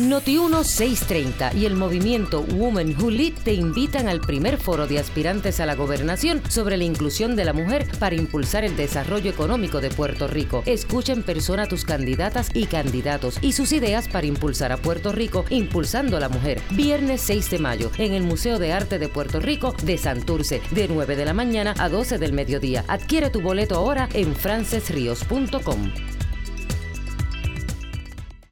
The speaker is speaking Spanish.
Noti 630 y el movimiento Women Who Lead te invitan al primer foro de aspirantes a la gobernación sobre la inclusión de la mujer para impulsar el desarrollo económico de Puerto Rico. Escucha en persona a tus candidatas y candidatos y sus ideas para impulsar a Puerto Rico, impulsando a la mujer. Viernes 6 de mayo en el Museo de Arte de Puerto Rico de Santurce, de 9 de la mañana a 12 del mediodía. Adquiere tu boleto ahora en francesrios.com.